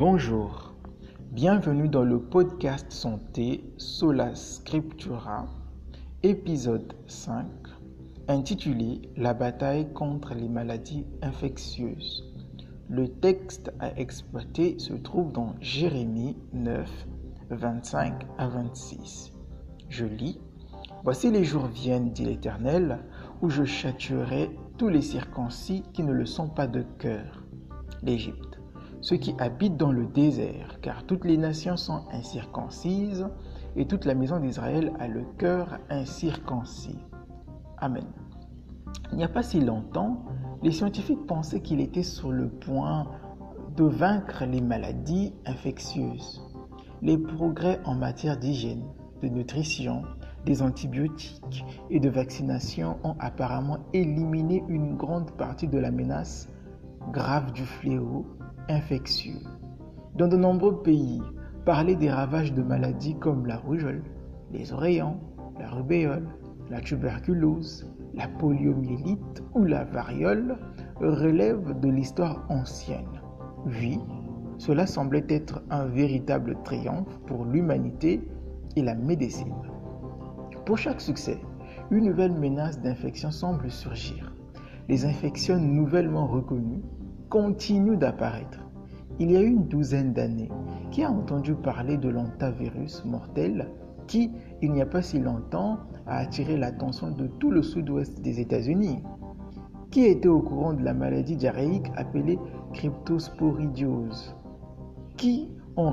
Bonjour, bienvenue dans le podcast santé Sola Scriptura, épisode 5, intitulé La bataille contre les maladies infectieuses. Le texte à exploiter se trouve dans Jérémie 9, 25 à 26. Je lis Voici les jours viennent, dit l'Éternel, où je châtierai tous les circoncis qui ne le sont pas de cœur. L'Égypte, ceux qui habitent dans le désert, car toutes les nations sont incirconcises, et toute la maison d'Israël a le cœur incirconcis. Amen. Il n'y a pas si longtemps, les scientifiques pensaient qu'il était sur le point de vaincre les maladies infectieuses. Les progrès en matière d'hygiène, de nutrition, des antibiotiques et de vaccination ont apparemment éliminé une grande partie de la menace grave du fléau infectieux. Dans de nombreux pays, parler des ravages de maladies comme la rougeole, les oreillons, la rubéole, la tuberculose, la poliomyélite ou la variole relève de l'histoire ancienne. Oui, cela semblait être un véritable triomphe pour l'humanité et la médecine. Pour chaque succès, une nouvelle menace d'infection semble surgir. Les infections nouvellement reconnues continuent d'apparaître. Il y a une douzaine d'années, qui a entendu parler de l'antavirus mortel qui, il n'y a pas si longtemps, a attiré l'attention de tout le sud-ouest des États-Unis Qui était au courant de la maladie diarrhéique appelée cryptosporidiose Qui, en,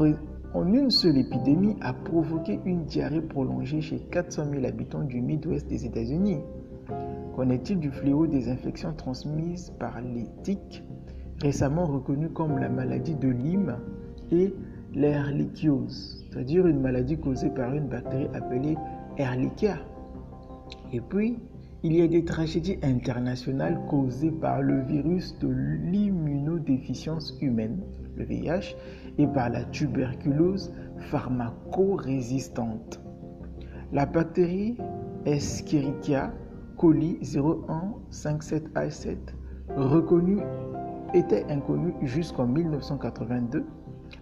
en une seule épidémie, a provoqué une diarrhée prolongée chez 400 000 habitants du Midwest des États-Unis? Qu'en est-il du fléau des infections transmises par les tiques, récemment reconnues comme la maladie de Lyme et l'Ehrlichiose, c'est-à-dire une maladie causée par une bactérie appelée Ehrlichia Et puis, il y a des tragédies internationales causées par le virus de l'immunodéficience humaine, le VIH, et par la tuberculose pharmacorésistante. La bactérie Escherichia coli 0157A7, reconnue, était inconnue jusqu'en 1982,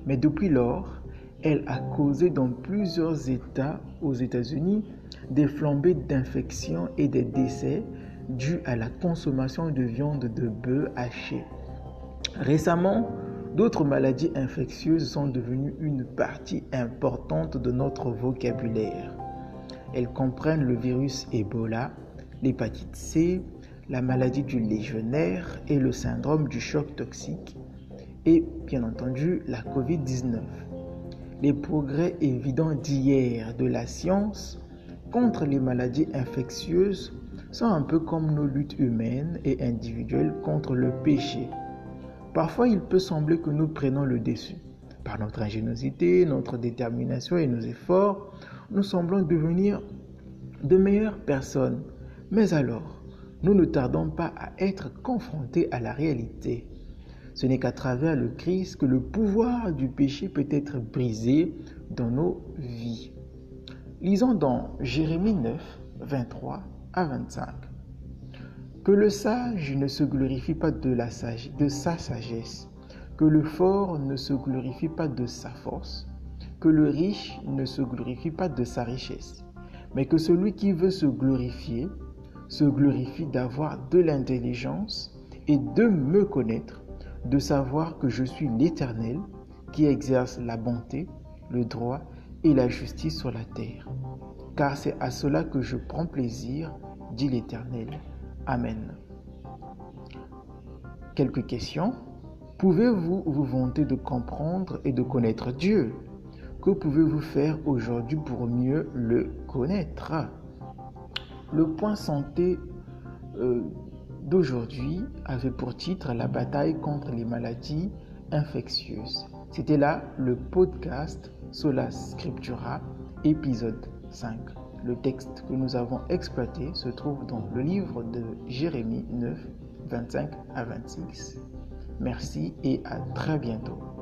mais depuis lors, elle a causé dans plusieurs États aux États-Unis des flambées d'infections et des décès dus à la consommation de viande de bœuf haché. Récemment, D'autres maladies infectieuses sont devenues une partie importante de notre vocabulaire. Elles comprennent le virus Ebola, l'hépatite C, la maladie du légionnaire et le syndrome du choc toxique, et bien entendu la COVID-19. Les progrès évidents d'hier de la science contre les maladies infectieuses sont un peu comme nos luttes humaines et individuelles contre le péché. Parfois, il peut sembler que nous prenons le dessus. Par notre ingéniosité, notre détermination et nos efforts, nous semblons devenir de meilleures personnes. Mais alors, nous ne tardons pas à être confrontés à la réalité. Ce n'est qu'à travers le Christ que le pouvoir du péché peut être brisé dans nos vies. Lisons dans Jérémie 9, 23 à 25. Que le sage ne se glorifie pas de, de sa sagesse, que le fort ne se glorifie pas de sa force, que le riche ne se glorifie pas de sa richesse, mais que celui qui veut se glorifier se glorifie d'avoir de l'intelligence et de me connaître, de savoir que je suis l'Éternel qui exerce la bonté, le droit et la justice sur la terre. Car c'est à cela que je prends plaisir, dit l'Éternel. Amen. Quelques questions. Pouvez-vous vous vanter de comprendre et de connaître Dieu? Que pouvez-vous faire aujourd'hui pour mieux le connaître? Le point santé euh, d'aujourd'hui avait pour titre La bataille contre les maladies infectieuses. C'était là le podcast Sola Scriptura, épisode 5. Le texte que nous avons exploité se trouve dans le livre de Jérémie 9, 25 à 26. Merci et à très bientôt.